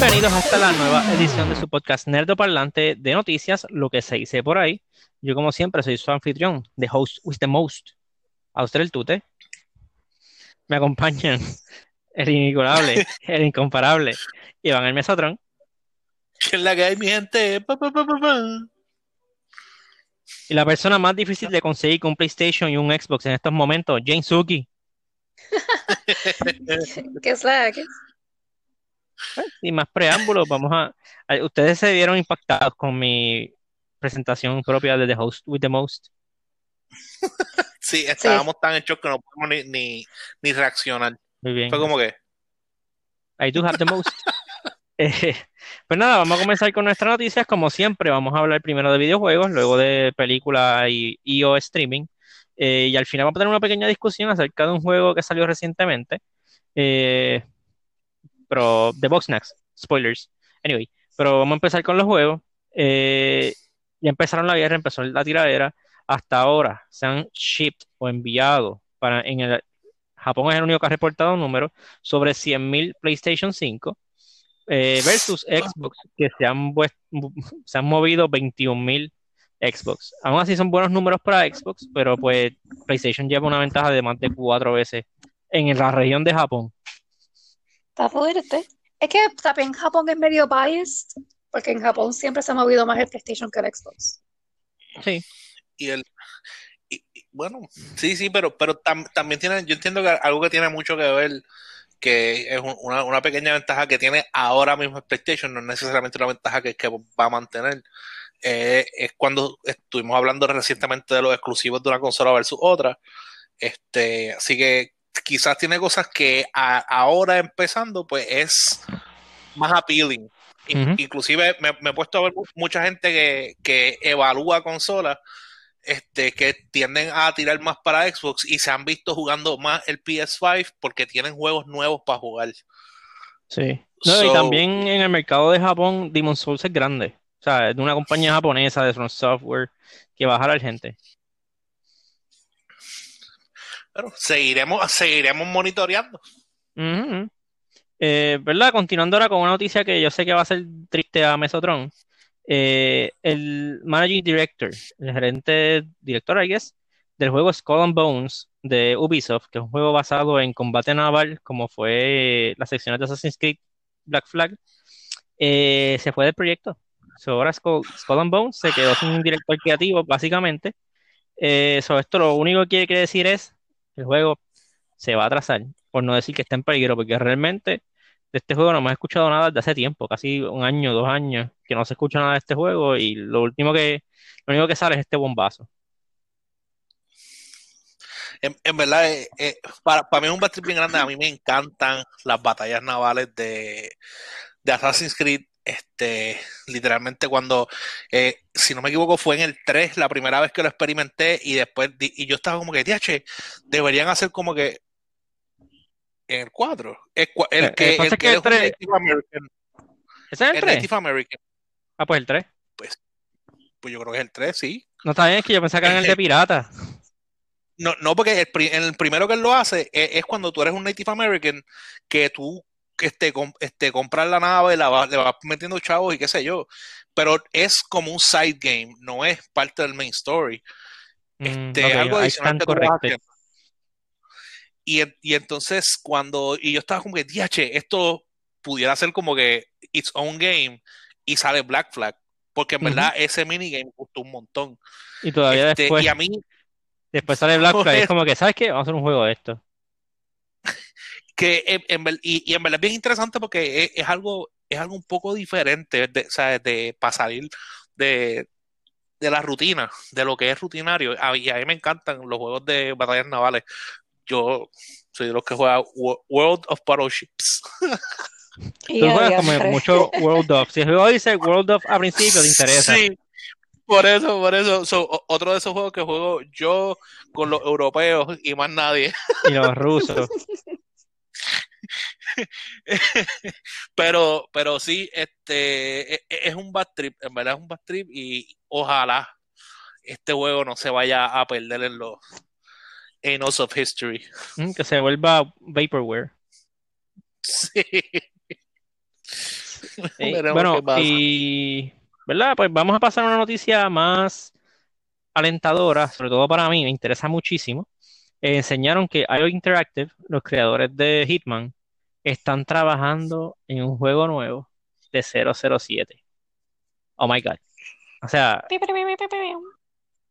Bienvenidos hasta la nueva edición de su podcast Nerdo Parlante de noticias, lo que se dice por ahí. Yo, como siempre, soy su anfitrión, the host with the most. A usted el tute. Me acompañan el inigualable, el incomparable, Iván el Mesotron. ¿Qué es la que hay, mi gente? Pa, pa, pa, pa, pa. Y la persona más difícil de conseguir con un PlayStation y un Xbox en estos momentos, Jane Suki. ¿Qué es la que? Sin más preámbulos, vamos a, a- Ustedes se vieron impactados con mi presentación propia de The Host with the Most. Sí, estábamos tan hechos que no podemos ni, ni, ni reaccionar. Muy bien. Fue como que, I do have the most. Eh, pues nada, vamos a comenzar con nuestras noticias. Como siempre, vamos a hablar primero de videojuegos, luego de películas y, y o streaming. Eh, y al final vamos a tener una pequeña discusión acerca de un juego que salió recientemente. Eh, pero de Boxnax, spoilers. Anyway, pero vamos a empezar con los juegos. Eh, ya empezaron la guerra, empezó la tiradera. Hasta ahora se han shipped o enviado para en el Japón es el único que ha reportado un número sobre 100.000 PlayStation 5 eh, versus Xbox, que se han, se han movido 21.000 Xbox. Aún así son buenos números para Xbox, pero pues PlayStation lleva una ventaja de más de cuatro veces en la región de Japón. Está fuerte. Es que también Japón es medio biased, porque en Japón siempre se ha movido más el PlayStation que el Xbox. Sí, y el, y- y, bueno, sí, sí, pero, pero tam- también tiene, yo entiendo que algo que tiene mucho que ver, que es un- una, una pequeña ventaja que tiene ahora mismo el PlayStation, no es necesariamente una ventaja que, que va a mantener. Eh, es cuando estuvimos hablando recientemente de los exclusivos de una consola versus otra. Este, así que quizás tiene cosas que a- ahora empezando, pues es más appealing. In-. Inclusive me, me he puesto a ver mu- mucha gente que, que evalúa consolas este, que tienden a tirar más para Xbox y se han visto jugando más el PS5 porque tienen juegos nuevos para jugar. sí. No, y también en el mercado de Japón, Demon's Souls es grande. O sea, es de una compañía japonesa de From Software que va a jalar gente. Seguiremos, seguiremos monitoreando. Eh, ¿verdad? Continuando ahora con una noticia que yo sé que va a ser triste a Mesotron. Eh, el Managing Director, el gerente director, I guess, del juego Skull and Bones de Ubisoft, que es un juego basado en combate naval, como fue las secciones de Assassin's Creed Black Flag, eh, se fue del proyecto. So, ahora Skull, and Bones se quedó sin director creativo, básicamente. Eh, so, esto lo único que quiere decir es el juego se va a atrasar, por no decir que está en peligro, porque realmente de este juego no hemos escuchado nada desde hace tiempo, casi un año, dos años, que no se escucha nada de este juego y lo último que, lo único que sale es este bombazo. En, en verdad, eh, eh, para, para mí es un backtrip bien grande. A mí me encantan las batallas navales de, de Assassin's Creed. Este, literalmente cuando, eh, si no me equivoco, fue en el 3 la primera vez que lo experimenté y después, y yo estaba como que, TH, deberían hacer como que en el 4. El, el Eh, que, eh, el que que el es un 3 Native American. ¿Ese es el El 3? Native American. Ah, pues el 3. Pues yo creo que es el 3, sí. No está bien, es que yo pensaba que era el de pirata. No, no, porque el, el primero que él lo hace es, es cuando tú eres un Native American que tú este, com- este, compras la nave, la vas- le vas metiendo chavos y qué sé yo. Pero es como un side game, no es parte del main story. Mm, Este, algo adicional que. Y, y entonces cuando, y yo estaba como que, DH, esto pudiera ser como que its own game y sale Black Flag. Porque en verdad ese minigame me gustó un montón. Y todavía Este, después, y a mí, después sale Black Flag, es como que, ¿sabes qué? Vamos a hacer un juego de esto. Que en, en ver- y, y en verdad es bien interesante porque es, es algo es algo un poco diferente de, o sea, de para salir de, de la rutina de lo que es rutinario A- y a mí me encantan los juegos de batallas navales yo soy de los que juega Wo- World of Battleships Y Tú juegas como mucho World of. Si el juego dice World of a principio, te interesa. sí por eso por eso So, otro de esos juegos que juego yo con los europeos y más nadie Y los rusos. pero, pero sí, este e- e- es un bad trip, en verdad es un bad trip y ojalá este juego no se vaya a perder en los Annals of History. Mm, Que se vuelva Vaporware. Sí. Bueno, y, ¿verdad? Pues vamos a pasar a una noticia más alentadora, sobre todo para mí, me interesa muchísimo. Eh, enseñaron que IO Interactive, los creadores de Hitman, están trabajando en un juego nuevo de 007. Oh my God. O sea,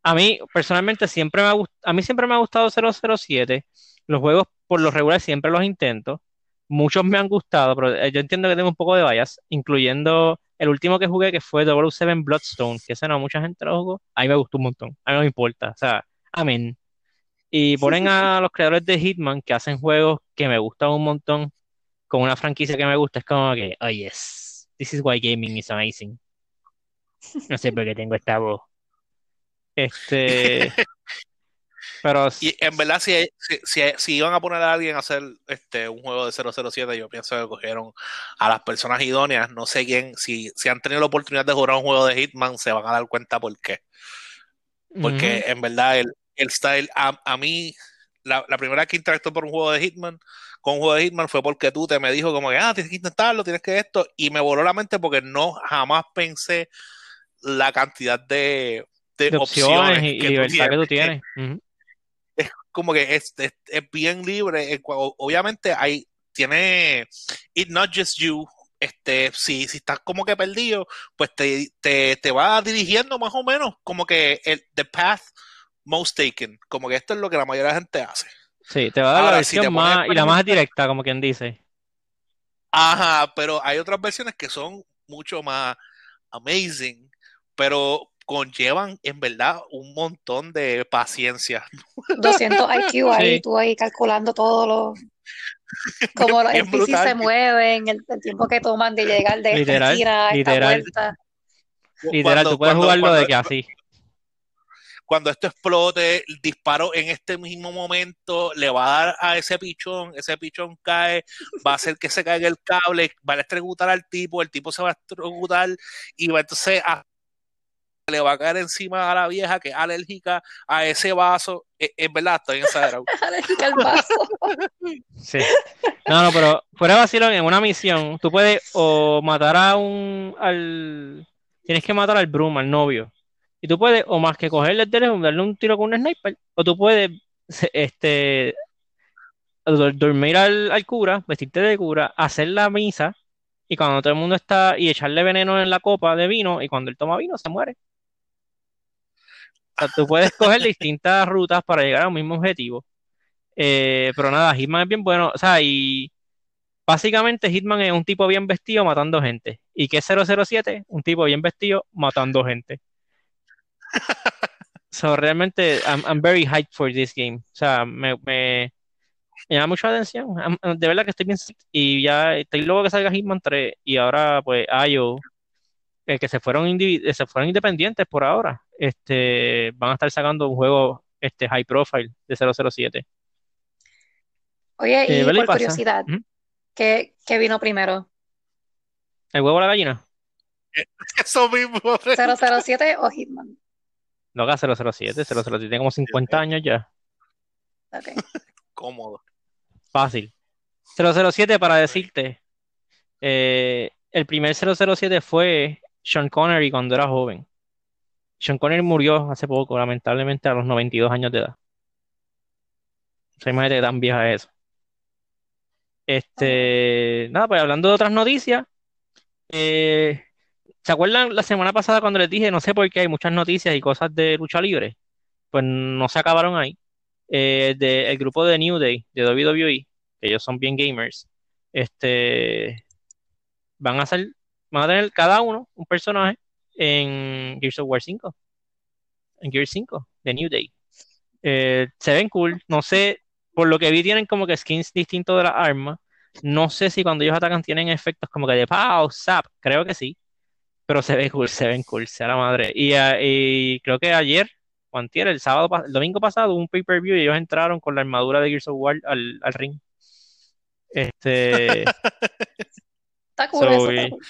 a mí personalmente siempre me ha a mí siempre me ha gustado 007. Los juegos por lo regular siempre los intento. Muchos me han gustado, pero eh, yo entiendo que tengo un poco de bias, incluyendo el último que jugué que fue 007 Bloodstone, que ese no mucha gente lo jugó. A mí me gustó un montón. A mí no me importa. O sea, amén. Y ponen a los creadores de Hitman que hacen juegos que me gustan un montón con una franquicia que me gusta. Es como que, oh yes, this is why gaming is amazing. No sé por qué tengo esta voz. Este, pero Y en verdad, si, si, si, si iban a poner a alguien a hacer este un juego de 007, yo pienso que cogieron a las personas idóneas. No sé quién, si, si han tenido la oportunidad de jugar un juego de Hitman, se van a dar cuenta por qué. Porque en verdad el, el style, a, a mí, la, la, primera vez que interactué por un juego de Hitman, con un juego de Hitman fue porque tú te me dijo como que, ah, tienes que intentarlo, tienes que esto, y me voló la mente porque no jamás pensé la cantidad de, de, de opciones, y, que libertad que tú tienes. Uh -huh. Es como que es, es, es bien libre. Obviamente hay, tiene It Not Just You, este, si, si estás como que perdido, pues te, te, te va dirigiendo más o menos como que el the path most taken, como que esto es lo que la mayoría de la gente hace. Sí, te va a dar Ahora, la versión si más y la más directa, como quien dice. Ajá, pero hay otras versiones que son mucho más amazing, pero conllevan en verdad un montón de paciencia. 200 IQ ahí, sí. tú ahí calculando todo lo como los NPC se mueven, el, el, tiempo que toman de llegar de literal, esta gira a esta vuelta. Literal, cuando, tú puedes cuando, jugarlo cuando, de que así. Cuando esto explote, el disparo en este mismo momento le va a dar a ese pichón, ese pichón cae, va a hacer que se caiga el cable, va a electrocutar al tipo, el tipo se va a electrocutar y va entonces a le va a caer encima a la vieja que es alérgica a ese vaso. Es, es verdad, estoy exagerado. alérgica al vaso. sí. No, no, pero fuera de vacilón, en una misión, tú puedes o matar a un. al. Tienes que matar al Broom, al novio. Y tú puedes, o más que cogerle el teléfono, darle un tiro con un sniper, o tú puedes este dormir al, al cura, vestirte de cura, hacer la misa, y cuando todo el mundo está, y echarle veneno en la copa de vino, y cuando él toma vino, se muere. O sea, tú puedes coger distintas rutas para llegar a un mismo objetivo. Eh, pero nada, Hitman es bien bueno. O sea, y básicamente Hitman es un tipo bien vestido matando gente. ¿Y qué es 007? Un tipo bien vestido matando gente. So, realmente, I'm, I'm very hyped for this game. O sea, me, me, me llama mucho la atención. De verdad que estoy bien. Y ya estoy luego que salga Hitman 3. Y ahora, pues, Ayo, eh, que se fueron, se fueron independientes por ahora. Este, van a estar sacando un juego este, high profile de 007. Oye, y eh, por pasa? curiosidad, ¿Mm? ¿qué, ¿qué, vino primero? ¿El huevo o la gallina? Eso mismo. 007 o Hitman. No haga 007, 007 tiene como 50 años ya. Ok. Cómodo. Fácil. 007 para decirte, eh, el primer 007 fue Sean Connery cuando era joven. Sean Connery murió hace poco, lamentablemente, a los 92 años de edad. O sea, imagínate tan vieja eso. Este, nada, pues hablando de otras noticias, eh, ¿se acuerdan la semana pasada cuando les dije, no sé por qué hay muchas noticias y cosas de lucha libre? Pues no se acabaron ahí. Eh, el grupo de New Day, de WWE, que ellos son bien gamers, este, van a hacer, van a tener cada uno un personaje en Gears of War 5. En Gears 5, de New Day. Eh, se ven cool. No sé, por lo que vi, tienen como que skins distintos de las armas. No sé si cuando ellos atacan tienen efectos como que de pow, zap. Creo que sí. Pero se ve cool, se ven cool, sea la madre. Y, uh, y creo que ayer, o antier, el sábado, el domingo pasado, un pay-per-view y ellos entraron con la armadura de Gears of War al, al ring. Este. Está cool so, eso,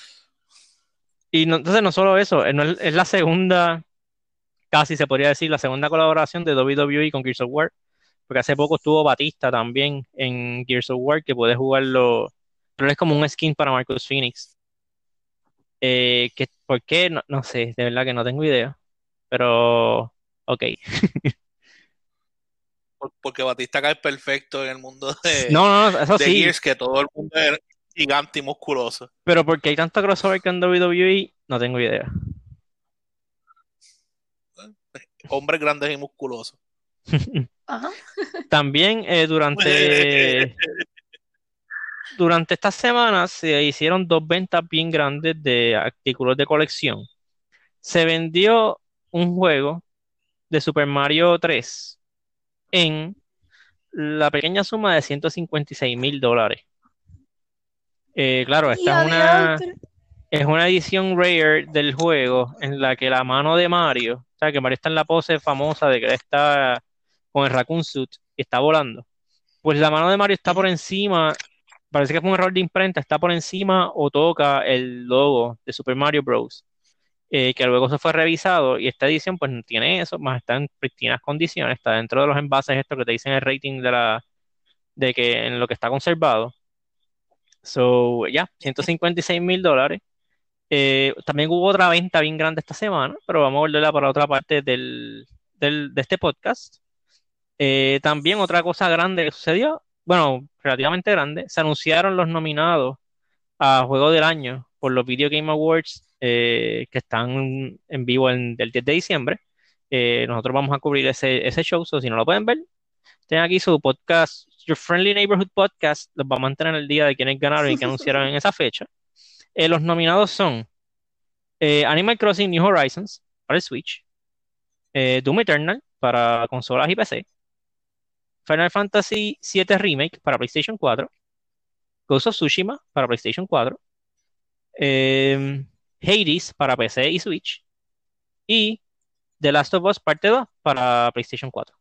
y, y no, entonces no solo eso, es, es la segunda, casi se podría decir, la segunda colaboración de WWE con Gears of War. Porque hace poco estuvo Batista también en Gears of War, que puede jugarlo, pero es como un skin para Marcus Phoenix. Eh, que, ¿Por qué? No, no sé, de verdad que no tengo idea. Pero, ok. Porque Batista cae perfecto en el mundo de, no, no, eso sí. que todo el mundo es gigante y musculoso. Pero porque hay tanto crossover con WWE, no tengo idea. Hombres grandes y musculosos. También eh, durante durante estas semanas se hicieron dos ventas bien grandes de artículos de colección. Se vendió un juego de Super Mario 3 en la pequeña suma de 156 mil dólares. Eh, claro, esta es una, es una edición rare del juego en la que la mano de Mario, o sea, que Mario está en la pose famosa de que está con el Raccoon Suit y está volando. Pues la mano de Mario está por encima, parece que fue un error de imprenta, está por encima o toca el logo de Super Mario Bros. Eh, que luego se fue revisado y esta edición pues no tiene eso, más está en pristinas condiciones, está dentro de los envases estos que te dicen el rating de la de que en lo que está conservado. So, ya, 156 mil dólares. Eh, también hubo otra venta bien grande esta semana, pero vamos a volverla para otra parte del, del, de este podcast. Eh, también otra cosa grande que sucedió, bueno, relativamente grande, se anunciaron los nominados a Juego del Año por los Video Game Awards eh, que están en vivo el 10 de diciembre. Eh, nosotros vamos a cubrir ese, ese show, so si no lo pueden ver, tienen aquí su podcast, Your Friendly Neighborhood Podcast, los va a mantener el día de quienes ganaron y que anunciaron en esa fecha. Eh, los nominados son Animal Crossing New Horizons para el Switch, Doom Eternal para consolas y PC, Final Fantasy VII Remake para PlayStation 4, Ghost of Tsushima para PlayStation 4, eh, Hades para PC y Switch y The Last of Us Parte 2 para PlayStation 4.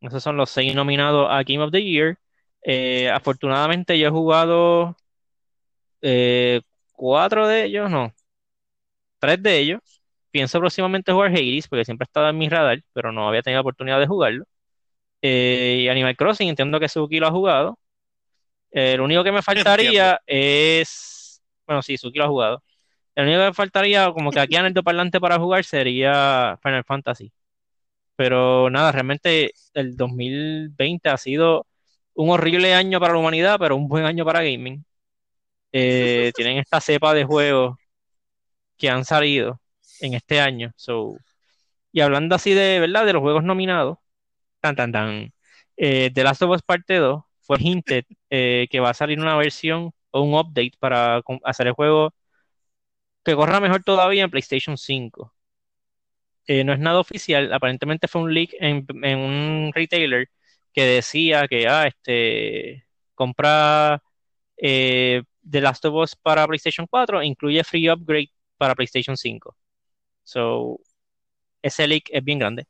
Esos son los seis nominados a Game of the Year. Eh, afortunadamente yo he jugado eh, cuatro de ellos, no, tres de ellos. Pienso próximamente jugar Hades porque siempre ha estado en mi radar, pero no había tenido la oportunidad de jugarlo. Eh, y Animal Crossing, entiendo que Suki lo ha jugado. lo único que me faltaría es. Bueno, sí, Suki lo ha jugado. El único que faltaría, como que aquí en el parlante para jugar, sería Final Fantasy. Pero nada, realmente el 2020 ha sido un horrible año para la humanidad, pero un buen año para gaming. Eh, tienen esta cepa de juegos que han salido en este año. So, y hablando así de verdad de los juegos nominados, tan tan tan, eh, The Last of Us Parte 2 fue hinted eh, que va a salir una versión o un update para hacer el juego que corra mejor todavía en PlayStation 5. Eh, no es nada oficial, aparentemente fue un leak en, un retailer que decía que ah, este compra eh, The Last of Us para PlayStation 4 e incluye free upgrade para PlayStation 5. So, ese leak es bien grande.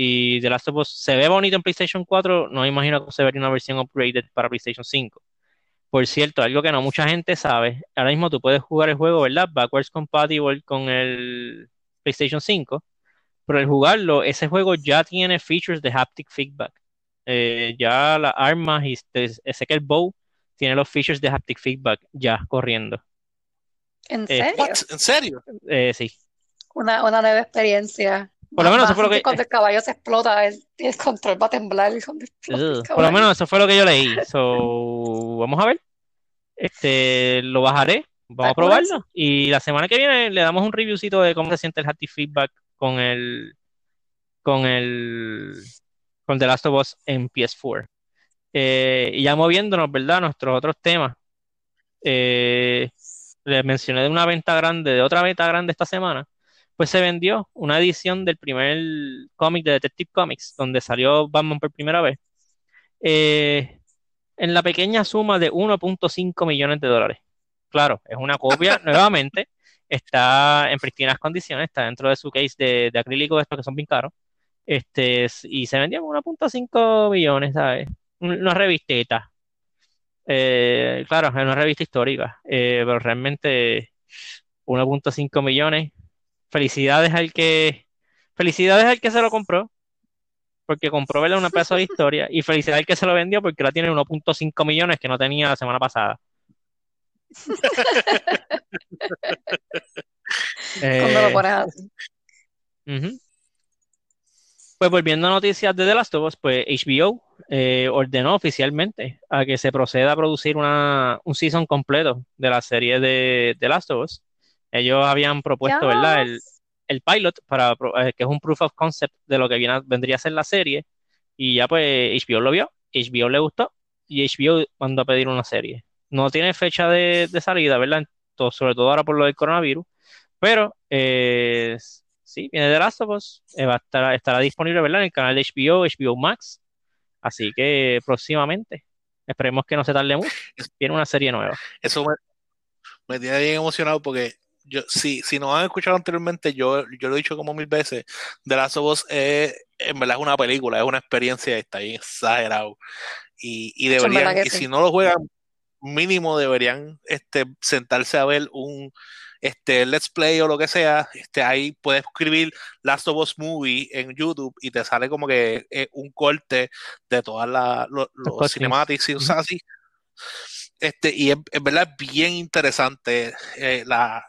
Y The Last of Us se ve bonito en PlayStation 4, no me imagino que se vería una versión upgraded para PlayStation 5. Por cierto, algo que no mucha gente sabe, ahora mismo tú puedes jugar el juego, ¿verdad? Backwards compatible con el PlayStation 5, pero al jugarlo, ese juego ya tiene features de haptic feedback. Eh, ya las armas y sé que el bow tiene los features de haptic feedback ya corriendo. ¿En eh, serio? ¿En serio? Eh, sí. Una, una nueva experiencia. Por lo menos eso fue lo que. Cuando el caballo se explota, el, control va a temblar. por lo menos eso fue lo que yo leí. So, vamos a ver. Este, lo bajaré. Vamos a probarlo. Y la semana que viene le damos un reviewcito de cómo se siente el haptic feedback con el. Con el. Con The Last of Us en PS4. Eh, y ya moviéndonos, ¿verdad? Nuestros otros temas. Eh, les mencioné de una venta grande, de otra venta grande esta semana pues se vendió una edición del primer cómic de Detective Comics, donde salió Batman por primera vez, eh, en la pequeña suma de 1.5 millones de dólares. Claro, es una copia, nuevamente, está en pristinas condiciones, está dentro de su case de, acrílico de estos que son bien caros, este, y se vendió 1.5 millones, ¿sabes? Una revisteta. Eh, claro, es una revista histórica, eh, pero realmente 1.5 millones Felicidades al que. Felicidades al que se lo compró. Porque compró verle una pedazo de historia. Y felicidades al que se lo vendió porque ahora tiene 1.5 millones que no tenía la semana pasada. Cuando lo pones así. Pues volviendo a noticias de The Last of Us, pues HBO eh, ordenó oficialmente a que se proceda a producir una, un season completo de la serie de The Last of Us. Ellos habían propuesto, ¿verdad? El, el pilot, para, eh, que es un proof of concept de lo que viene, vendría a ser la serie. Y ya pues HBO lo vio, HBO le gustó y HBO mandó a pedir una serie. No tiene fecha de, de salida, ¿verdad? sobre todo ahora por lo del coronavirus. Pero eh, sí, viene de Last of Us, eh, va a estar, estará disponible ¿verdad? en el canal de HBO, HBO Max. Así que próximamente, esperemos que no se tarde mucho, viene una serie nueva. Eso me, tiene bien emocionado porque yo, si, si nos han escuchado anteriormente, yo, yo lo he dicho como mil veces, The Last of Us es, en verdad es una película, es una experiencia, está bien exagerado. Y, y deberían, y si no lo juegan, mínimo deberían este, sentarse a ver un, este, let's play o lo que sea, este, ahí puedes escribir Last of Us Movie en YouTube y te sale como que eh, un corte de todas las los cinematics y cosas así. Este, y es, verdad bien interesante eh, la,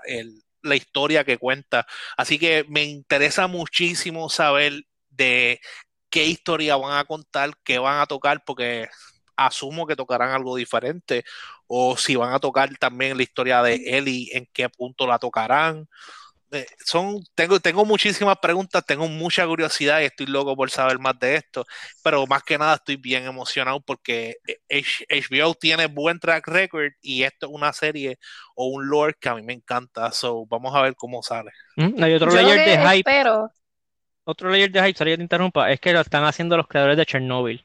la historia que cuenta. Así que me interesa muchísimo saber de qué historia van a contar, qué van a tocar, porque asumo que tocarán algo diferente, o si van a tocar también la historia de Ellie, en qué punto la tocarán. Eh, son, tengo, tengo muchísimas preguntas, tengo mucha curiosidad y estoy loco por saber más de esto, pero más que nada estoy bien emocionado porque HBO tiene buen track record y esto es una serie o un lore que a mí me encanta, so vamos a ver cómo sale. Mm, hay otro layer de hype. Otro layer de hype, sorry que te interrumpa, es que lo están haciendo los creadores de Chernobyl.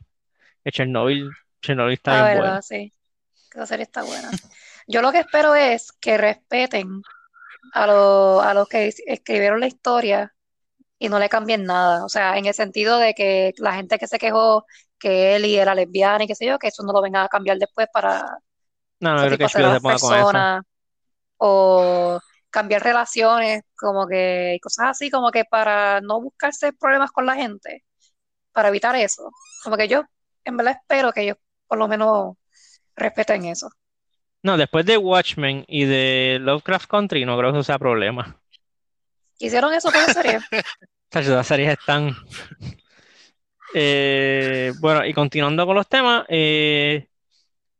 Chernobyl Chernobyl está bien verdad, sí. Esa serie está buena. Yo lo que espero es que respeten a, a los que escribieron la historia y no le cambien nada. O sea, en el sentido de que la gente que se quejó que Ellie era lesbiana y qué sé yo, que eso no lo vengan a cambiar después para no, no creo que se ponga con eso. o cambiar relaciones, como que cosas así, como que para no buscarse problemas con la gente, para evitar eso. Como que yo en verdad espero que ellos por lo menos respeten eso. No, después de Watchmen y de Lovecraft Country, no creo que eso sea problema. ¿Hicieron eso con la serie? Las series están. Eh, bueno, y continuando con los temas, eh,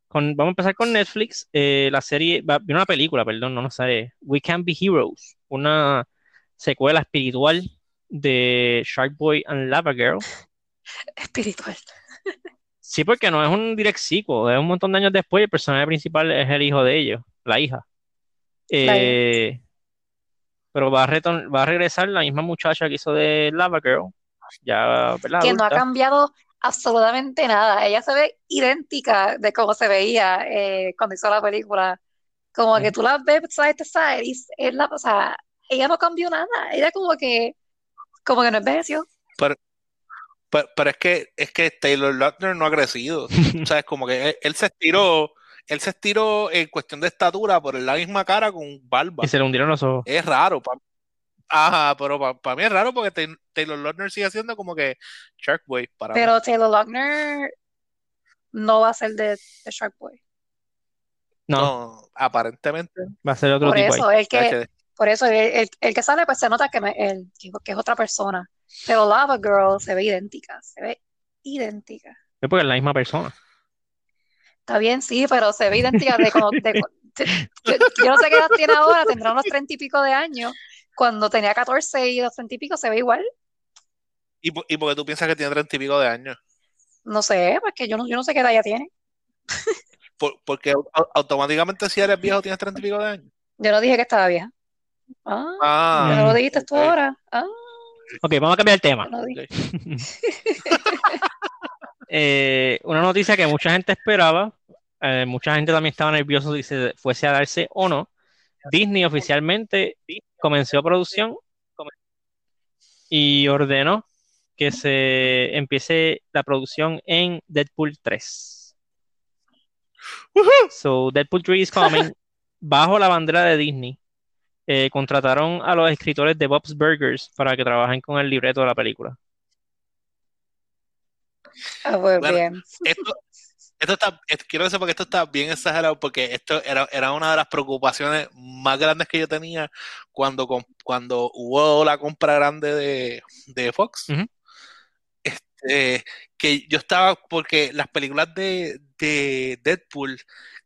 vamos a empezar con Netflix. Eh, la serie, viene una película, perdón, no no sé, We Can Be Heroes, una secuela espiritual de Shark Boy and Lava Girl. Espiritual. Sí, porque no es un direct sequel, es un montón de años después y el personaje principal es el hijo de ellos, la hija. Eh, pero va a, va a regresar la misma muchacha que hizo de Lava Girl, ya, Que no ha cambiado absolutamente nada. Ella se ve idéntica de cómo se veía eh, cuando hizo la película. Como que tú la ves side to side y es la, o sea, ella no cambió nada. Ella como que, como que no envejeció. Pero, pero, es que es que Taylor Lautner no ha crecido. o sea, es como que él, se estiró, él se estiró en cuestión de estatura por la misma cara con barba. Y se le hundieron los ojos. Es raro. Ajá, pero para mí es raro porque Taylor Lautner sigue siendo como que Sharkboy para Pero Taylor Lautner no va a ser de, Sharkboy. No. aparentemente. Va a ser otro por tipo. Eso, el que, por eso, el, el, que sale, pues se nota que, el, que es otra persona. Pero Lava Girl se ve idéntica, se ve idéntica. Es porque es la misma persona. Está bien, sí, pero se ve idéntica de, yo, no sé qué edad tiene ahora, tendrá unos treinta y pico de años. Cuando tenía 14 y los treinta y pico se ve igual. ¿Y, ¿Y por qué tú piensas que tiene treinta y pico de años? No sé, porque yo no, yo no sé qué edad ya tiene. porque automáticamente si eres viejo tienes treinta y pico de años. Yo no dije que estaba vieja. Ah, ah no lo dijiste tú ahora. Ah. Ok, vamos a cambiar el tema. Eh, una noticia que mucha gente esperaba, eh, mucha gente también estaba nervioso si se fuese a darse o no. Disney oficialmente comenzó producción y ordenó que se empiece la producción en Deadpool 3. So, Deadpool 3 is coming bajo la bandera de Disney. Eh, contrataron a los escritores de Bob's Burgers para que trabajen con el libreto de la película. Ah, pues bien. Esto, esto está, quiero decir porque esto está bien exagerado, porque esto era, era una de las preocupaciones más grandes que yo tenía cuando, cuando hubo la compra grande de, de Fox. este, que yo estaba, porque las películas de, de Deadpool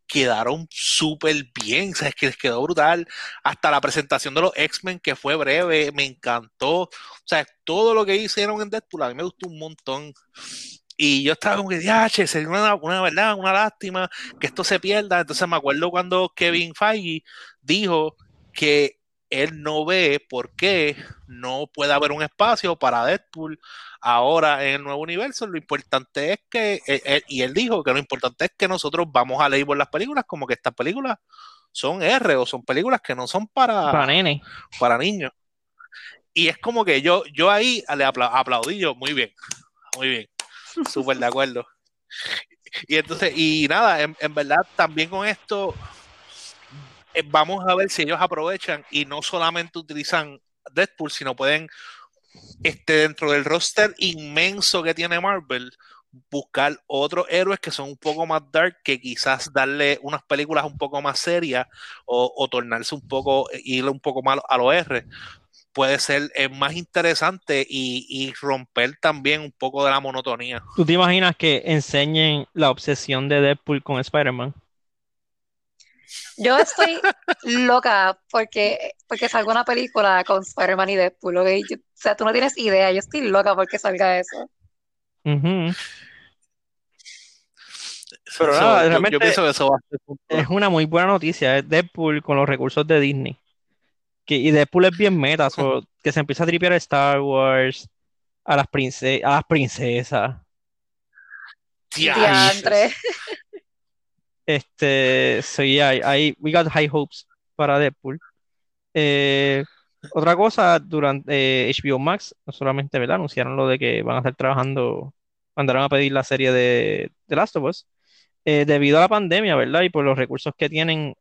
quedaron súper bien, ¿sabes? Que les quedó brutal. Hasta la presentación de los X-Men, que fue breve, me encantó. O sea, todo lo que hicieron en Deadpool a mí me gustó un montón. Y yo estaba como que, diache, sería una, una verdad, una lástima que esto se pierda. Entonces me acuerdo cuando Kevin Feige dijo que él no ve por qué no puede haber un espacio para Deadpool ahora en el nuevo universo. Lo importante es que, eh, eh, y él dijo que lo importante es que nosotros vamos a leer por las películas como que estas películas son R o son películas que no son para, para, nene. para niños. Y es como que yo, yo ahí le aplaudí yo, muy bien, muy bien. Súper de acuerdo. Y entonces, y nada, en, verdad también con esto vamos a ver si ellos aprovechan y no solamente utilizan Deadpool, sino pueden, este, dentro del roster inmenso que tiene Marvel, buscar otros héroes que son un poco más dark, que quizás darle unas películas un poco más serias o, tornarse un poco, irle un poco más a los R puede ser eh, más interesante y, romper también un poco de la monotonía. ¿Tú te imaginas que enseñen la obsesión de Deadpool con Spider-Man? Yo estoy loca porque, porque salga una película con Spider-Man y Deadpool. o sea, tú no tienes idea. Yo estoy loca porque salga eso. Pero nada, realmente yo, pienso que eso va a ser es una muy buena noticia. Es Deadpool con los recursos de Disney y Deadpool es bien meta, que se empieza a tripear a Star Wars, a las, prince a las princesas. Este, hay, hay, we got high hopes para Deadpool. Eh, otra cosa, durante HBO eh, Max, no solamente, ¿verdad? Anunciaron lo de que van a estar trabajando, mandaron a pedir la serie de The Last of Us. Eh, debido a la pandemia, ¿verdad? Y por los recursos que tienen,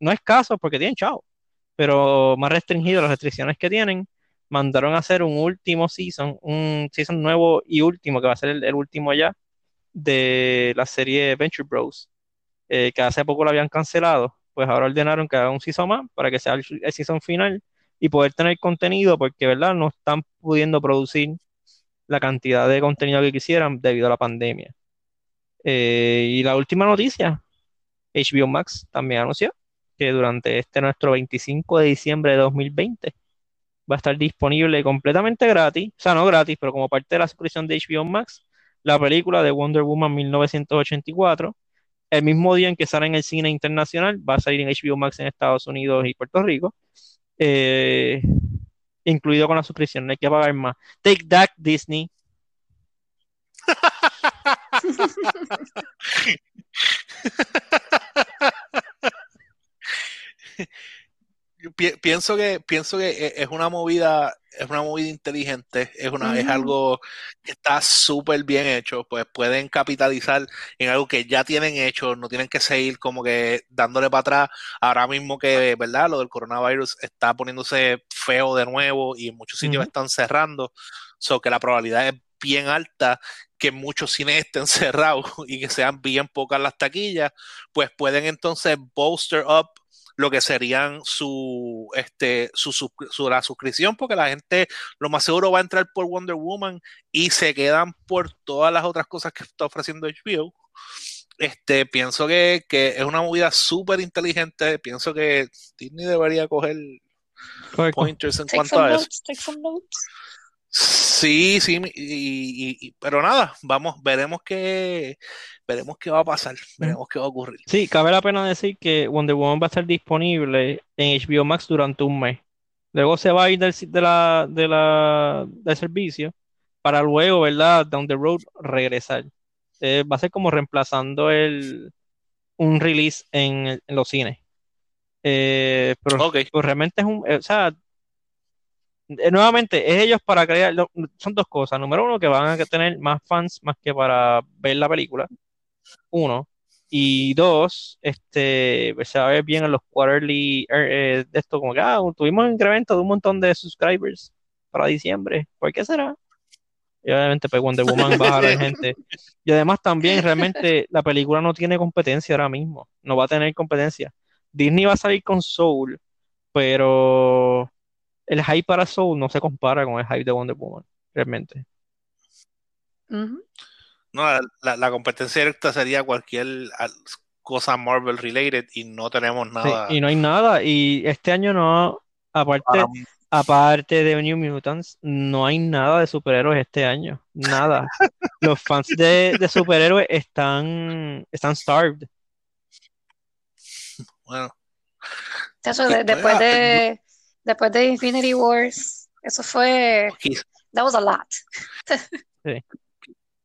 no es caso porque tienen chao pero más restringido las restricciones que tienen, mandaron a hacer un último season, un season nuevo y último, que va a ser el, último ya, de la serie Venture Bros, eh, que hace poco lo habían cancelado, pues ahora ordenaron que haga un season más para que sea el, season final y poder tener contenido, porque, ¿verdad? No están pudiendo producir la cantidad de contenido que quisieran debido a la pandemia. Eh, y la última noticia, HBO Max también anunció que durante este nuestro 25 de diciembre de 2020 va a estar disponible completamente gratis, o sea, no gratis, pero como parte de la suscripción de HBO Max, la película de Wonder Woman 1984. El mismo día en que sale en el cine internacional, va a salir en HBO Max en Estados Unidos y Puerto Rico, eh, incluido con la suscripción, no hay que pagar más. Take that, Disney. pienso que pienso que e, es una movida es una movida inteligente es una es algo que está súper bien hecho pues pueden capitalizar en algo que ya tienen hecho no tienen que seguir como que dándole para atrás. Ahora mismo que verdad lo del coronavirus está poniéndose feo de nuevo y muchos sitios están cerrando. So que la probabilidad es bien alta que muchos cines estén cerrados y que sean bien pocas las taquillas pues pueden entonces bolster up lo que serían su, este, su, su, la suscripción, porque la gente lo más seguro va a entrar por Wonder Woman y se quedan por todas las otras cosas que está ofreciendo HBO. Este, pienso que, que es una movida súper inteligente. Pienso que Disney debería coger pointers en cuanto a eso. Sí, sí, y, pero nada, vamos, veremos qué, veremos qué va a pasar, veremos qué va a ocurrir. Sí, cabe la pena decir que Wonder Woman va a estar disponible en HBO Max durante un mes. Luego se va a ir del, de la, de la, del servicio para luego, ¿verdad? Down the road, regresar. Eh, va a ser como reemplazando el, un release en, los cines. Eh, pero pues realmente es un, eh, o sea, eh, nuevamente, es ellos para crear, son dos cosas. Número uno, que van a tener más fans más que para ver la película. Uno. Y dos, este, pues, se va a ver bien en los quarterly eh, eh, de esto, como que ah, tuvimos un incremento de un montón de subscribers para diciembre. ¿Por qué será? Y obviamente, pues Wonder Woman baja a la gente. Y además también realmente la película no tiene competencia ahora mismo. No va a tener competencia. Disney va a salir con Soul, pero el hype para Soul no se compara con el hype de Wonder Woman, realmente. No, la, la- competencia directa sería cualquier cosa Marvel related y no tenemos Sí, nada. y no hay nada. Y este año no, aparte, aparte de New Mutants, no hay nada de superhéroes este año. Nada. Los fans de, de superhéroes están, están starved. bueno, de- Sí, después de, después de Infinity Wars, eso fue, that was a lot.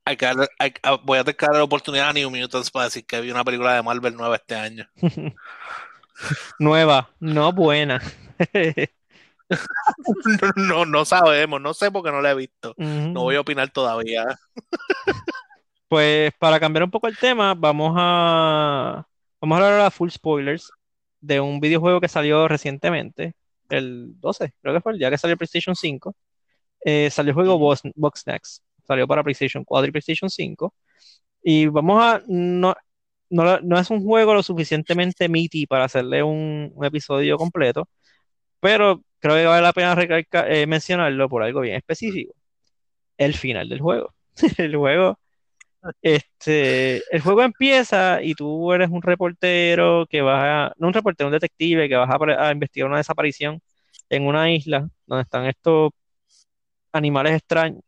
Hay que darle- hay- voy a tener que darle la oportunidad a New Mutants para decir que vi una película de Marvel nueva este año. Nueva, no buena. No, no, no sabemos, no sé porque no la he visto. No voy a opinar todavía. Pues para cambiar un poco el tema, vamos a vamos a hablar ahora full spoilers de un videojuego que salió recientemente, el 12, creo que fue el día que salió el PlayStation 5. Eh, salió el juego Ujú. Box, Boxnax, salió para PlayStation 4 y PlayStation 5. Y vamos a no, no, no es un juego lo suficientemente meaty para hacerle un, episodio completo, pero creo que vale la pena eh, mencionarlo por algo bien específico. El final del juego. El juego este, el juego empieza y tú eres un reportero que vas no un reportero, un detective que vas a, a investigar una desaparición en una isla donde están estos animales extraños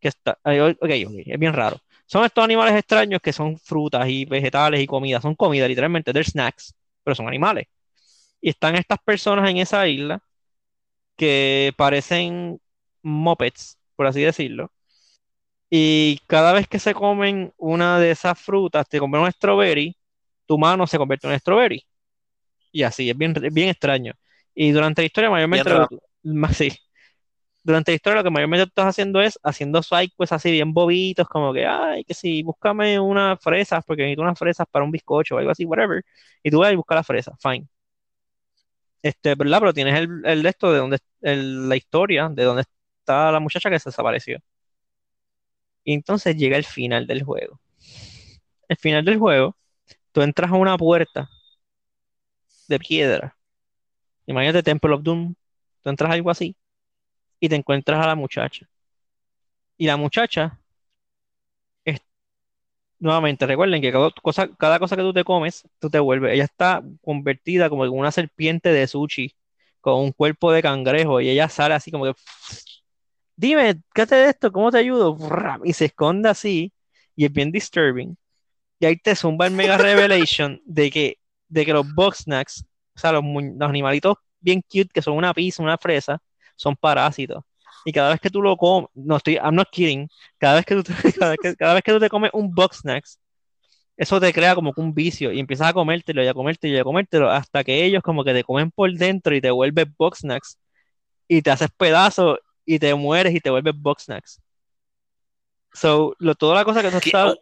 que está, ok, ok, es bien raro. Son estos animales extraños que son frutas y vegetales y comida, son comida literalmente, they're snacks, pero son animales. Y están estas personas en esa isla que parecen mopeds, por así decirlo. Y cada vez que se comen una de esas frutas, te comen un strawberry, tu mano se convierte en un strawberry. Y así, es bien, bien extraño. Y durante la historia, mayormente, lo más sí. Durante la historia, lo que mayormente estás haciendo es haciendo side quests así bien bobitos, como que, ay, que sí, búscame unas fresas, porque necesito unas fresas para un bizcocho o algo así, whatever. Y tú vas y buscas las fresas, fine. Este, ¿verdad? Pero tienes el, el de esto de donde, la historia de dónde está la muchacha que se desapareció. Y entonces llega el final del juego. El final del juego, tú entras a una puerta de piedra. Imagínate Temple of Doom. Tú entras a algo así y te encuentras a la muchacha. Y la muchacha es, nuevamente, recuerden que cada cosa, cada cosa que tú te comes, tú te vuelves. Ella está convertida como en una serpiente de sushi con un cuerpo de cangrejo y ella sale así como que dime, ¿qué haces de esto? ¿Cómo te ayudo? Y se esconde así y es bien disturbing. Y ahí te zumba el mega revelation de que, de que los box snacks, o sea, los, los animalitos bien cute que son una pizza, una fresa, son parásitos. Y cada vez que tú lo comes, no estoy, I'm not kidding, cada vez que tú, te- cada vez que, cada vez que tú te comes un box snacks, eso te crea como que un vicio y empiezas a comértelo y a comértelo y a comértelo hasta que ellos como que te comen por dentro y te vuelves box snacks y te haces pedazos y te mueres y te vuelves box snacks. So, lo, toda la cosa que tú ¿Qué? estás...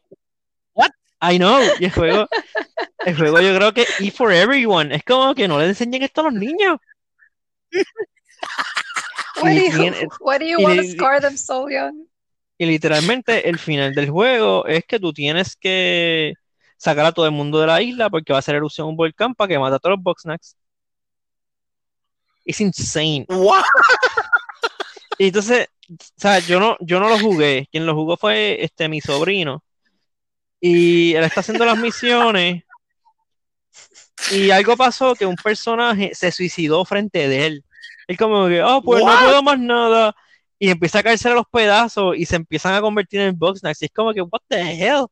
What? I know, y el juego, el juego yo creo que e for everyone, es como que no le enseñen esto a los niños. Why do Y you, tiene- why do you want to scar them so young? Y literalmente el final del juego es que tú tienes que sacar a todo el mundo de la isla porque va a hacer erupción un volcán para que mate a todos los box snacks. Es insane. What? Y entonces, o sea, yo no, yo no lo jugué. Quien lo jugó fue este mi sobrino. Y él está haciendo las misiones. Y algo pasó que un personaje se suicidó frente de él. Él como que, oh, pues no puedo más nada. Y empieza a caerse a los pedazos y se empiezan a convertir en box snacks. Y es como que, what the hell?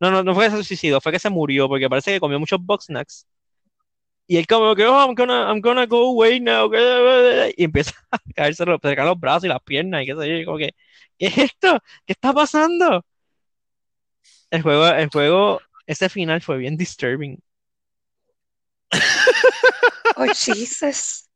No, no, no fue que se suicidó, fue que se murió porque parece que comió muchos box snacks. Y él como que, oh, I'm gonna, I'm gonna go away now. Y empieza a caerse los, caen los brazos y las piernas y qué sé yo. y como que, ¿qué es esto? ¿Qué está pasando? El juego, el juego, ese final fue bien disturbing. Oh, Jesus.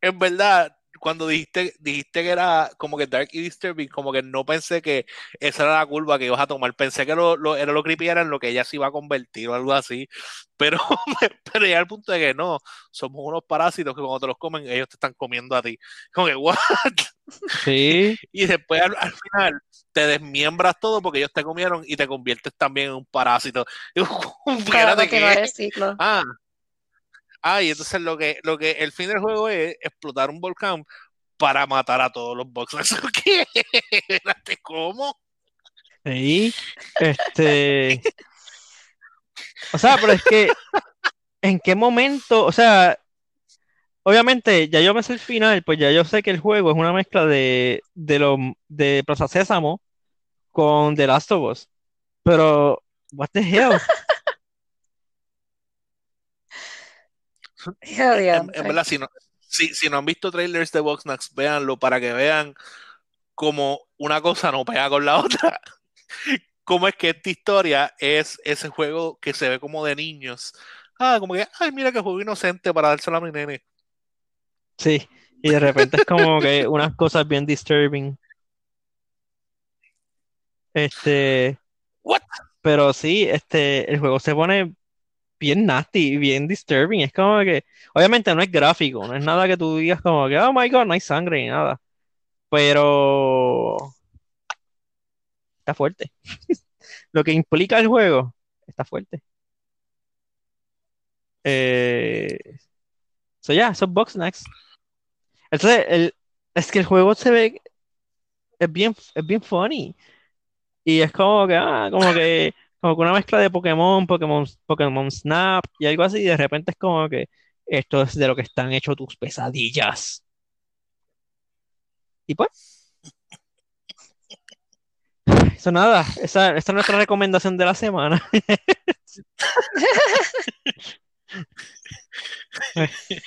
En verdad, cuando dijiste, dijiste que era como que dark y disturbing, como que no pensé que esa era la curva que ibas a tomar. Pensé que lo, lo, era lo creepy era en lo que ella se iba a convertir o algo así. Pero, pero ya al punto de que no, somos unos parásitos que cuando te los comen, ellos te están comiendo a ti. Como que, ¿what? Sí. Y después al, al final te desmiembras todo porque ellos te comieron y te conviertes también en un parásito. Continuar ¿qué? el ciclo. Ah, ah, y entonces lo que, lo que el fin del juego es explotar un volcán para matar a todos los boxers. ¿Qué? ¿Cómo? Sí. Este. O sea, pero es que. ¿En qué momento? O sea. Obviamente, ya yo me sé el final, pues ya yo sé que el juego es una mezcla de, de lo de Plaza Sésamo con The Last of Us. Pero, what the hell? Hell En, verdad, si no, si, si no han visto trailers de Voxnax, véanlo para que vean cómo una cosa no pega con la otra. Cómo es que esta historia es ese juego que se ve como de niños. Ah, como que, ay, mira que juego inocente para dárselo a mi nene. Sí. Y de repente es como que unas cosas bien disturbing. Este. What? Pero sí, este, el juego se pone bien nasty, bien disturbing. Es como que, obviamente no es gráfico, no es nada que tú digas como que, oh my God, no hay sangre ni nada. Pero está fuerte. Lo que implica el juego está fuerte. Eh, so ya, son box snacks. Entonces, el, es que el juego se ve, es bien, es bien funny. Y es como que, ah, como que, como que una mezcla de Pokémon, Pokémon, Pokémon Snap y algo así, y de repente es como que esto es de lo que están hechos tus pesadillas. Y pues, eso nada, esa, esa es nuestra recomendación de la semana.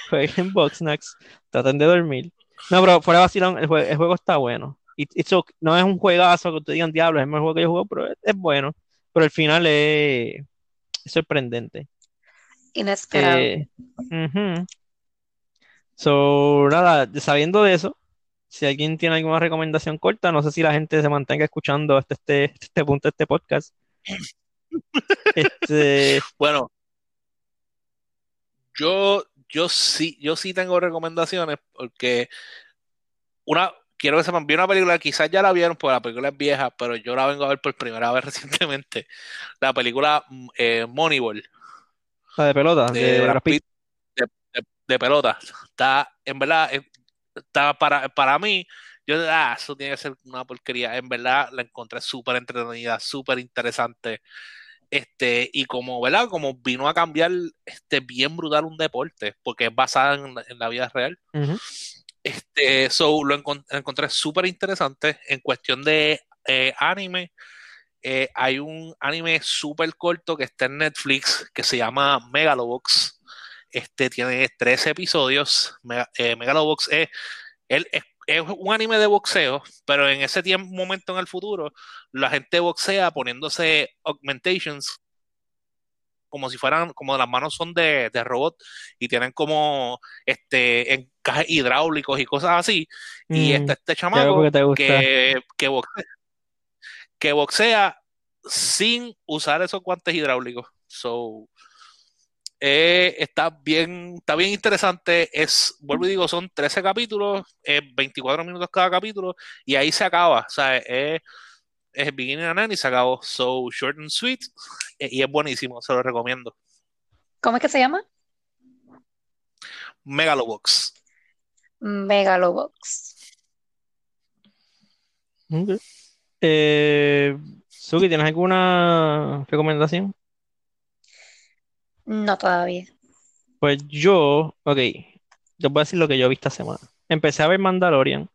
Jueguen Boxnax, traten de dormir. No, pero fuera de vacilón, el, jue- el juego está bueno. Y, y so- no es un juegazo que ustedes digan, diablo, es el mejor juego que yo juego, pero es, es bueno. Pero el final es, es sorprendente. Inesperado. Eh. So, nada, sabiendo de eso, si alguien tiene alguna recomendación corta, no sé si la gente se mantenga escuchando hasta este, este punto de este podcast. Este, Bueno, yo, yo sí, yo sí tengo recomendaciones porque una, quiero que sepan, vi una película, quizás ya la vieron porque la película es vieja, pero yo la vengo a ver por primera vez recientemente. La película mm, eh, Moneyball la de pelota, de de Brad Pitt. De, de- de pelota. Está, en verdad, eh, está para, para mí, yo, ah, eso tiene que ser una porquería. En verdad, la encontré súper entretenida, súper interesante. Este, y como, ¿verdad? Como vino a cambiar este, bien brutal un deporte, porque es basada en, en la vida real. Ujú. Este, so, lo encont- lo encontré súper interesante en cuestión de eh, anime. eh, hay un anime súper corto que está en Netflix que se llama Megalobox. Este tiene 13 episodios. Mega- eh, Megalobox es, un anime de boxeo, pero en ese tiempo, momento en el futuro, la gente boxea poniéndose augmentations como si fueran, como las manos son de, de robot y tienen como este encajes hidráulicos y cosas así. Y Mm, está este chamaco que, que, boxea, que boxea sin usar esos guantes hidráulicos. So, eh, está bien, está bien interesante. Es, vuelvo y digo, son 13 capítulos, eh, 24 minutos cada capítulo, y ahí se acaba. O sea, es, es beginning and end y se acabó. So short and sweet, eh, y es buenísimo, se lo recomiendo. ¿Cómo es que se llama? Megalobox. Megalobox. Ok. Eh, Suki, ¿tienes alguna recomendación? No todavía. Pues yo, ok, yo voy a decir lo que yo he visto esta semana. Empecé a ver Mandalorian,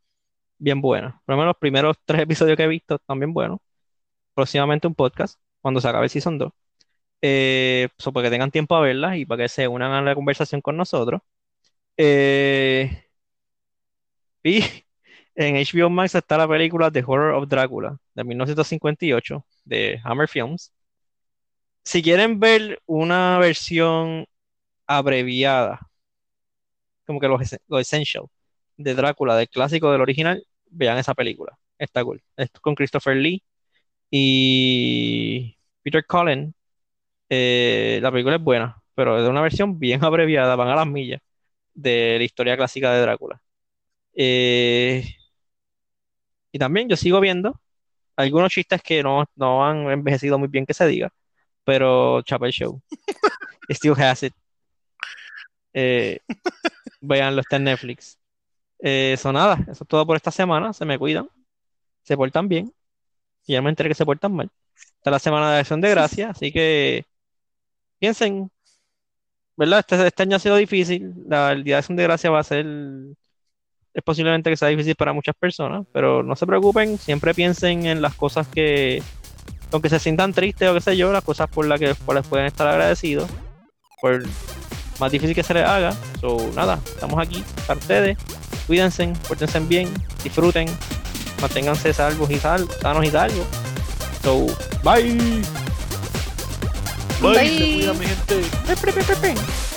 bien buena. Por lo menos los primeros tres episodios que he visto están bien buenos. Próximamente un podcast, cuando se acabe el Season 2. Eh, so, para que tengan tiempo a verlas y para que se unan a la conversación con nosotros. Eh, en HBO Max está la película The Horror of Drácula, de 1958, de Hammer Films. Si quieren ver una versión abreviada, como que lo, lo essential, de Drácula, del clásico del original, vean esa película. Está cool. Es con Christopher Lee y Peter Cullen. Eh, la película es buena, pero es de una versión bien abreviada, van a las millas, de la historia clásica de Drácula. Eh, y también yo sigo viendo algunos chistes que no, no han envejecido muy bien que se diga, pero Chapel Show. Still has it. Eh, veanlo, está en Netflix. Eh, eso nada, eso es todo por esta semana. Se me cuidan, se portan bien. Y ya me enteré que se portan mal. Esta es la semana de acción de gracia, así que piensen, ¿verdad? Este, este año ha sido difícil. La, el día de acción de gracia va a ser es posiblemente que sea difícil para muchas personas, pero no se preocupen, siempre piensen en las cosas que, aunque se sientan tristes o qué sé yo, las cosas por las que les pueden estar agradecidos, por más difícil que se les haga. So, nada, estamos aquí para ustedes. Cuídense, pórtense bien, disfruten, manténganse salvos y sal, sanos y salvos. So, bye. Bye, Bye. se cuida, mi gente. Pe, pe, pe, pe, pe.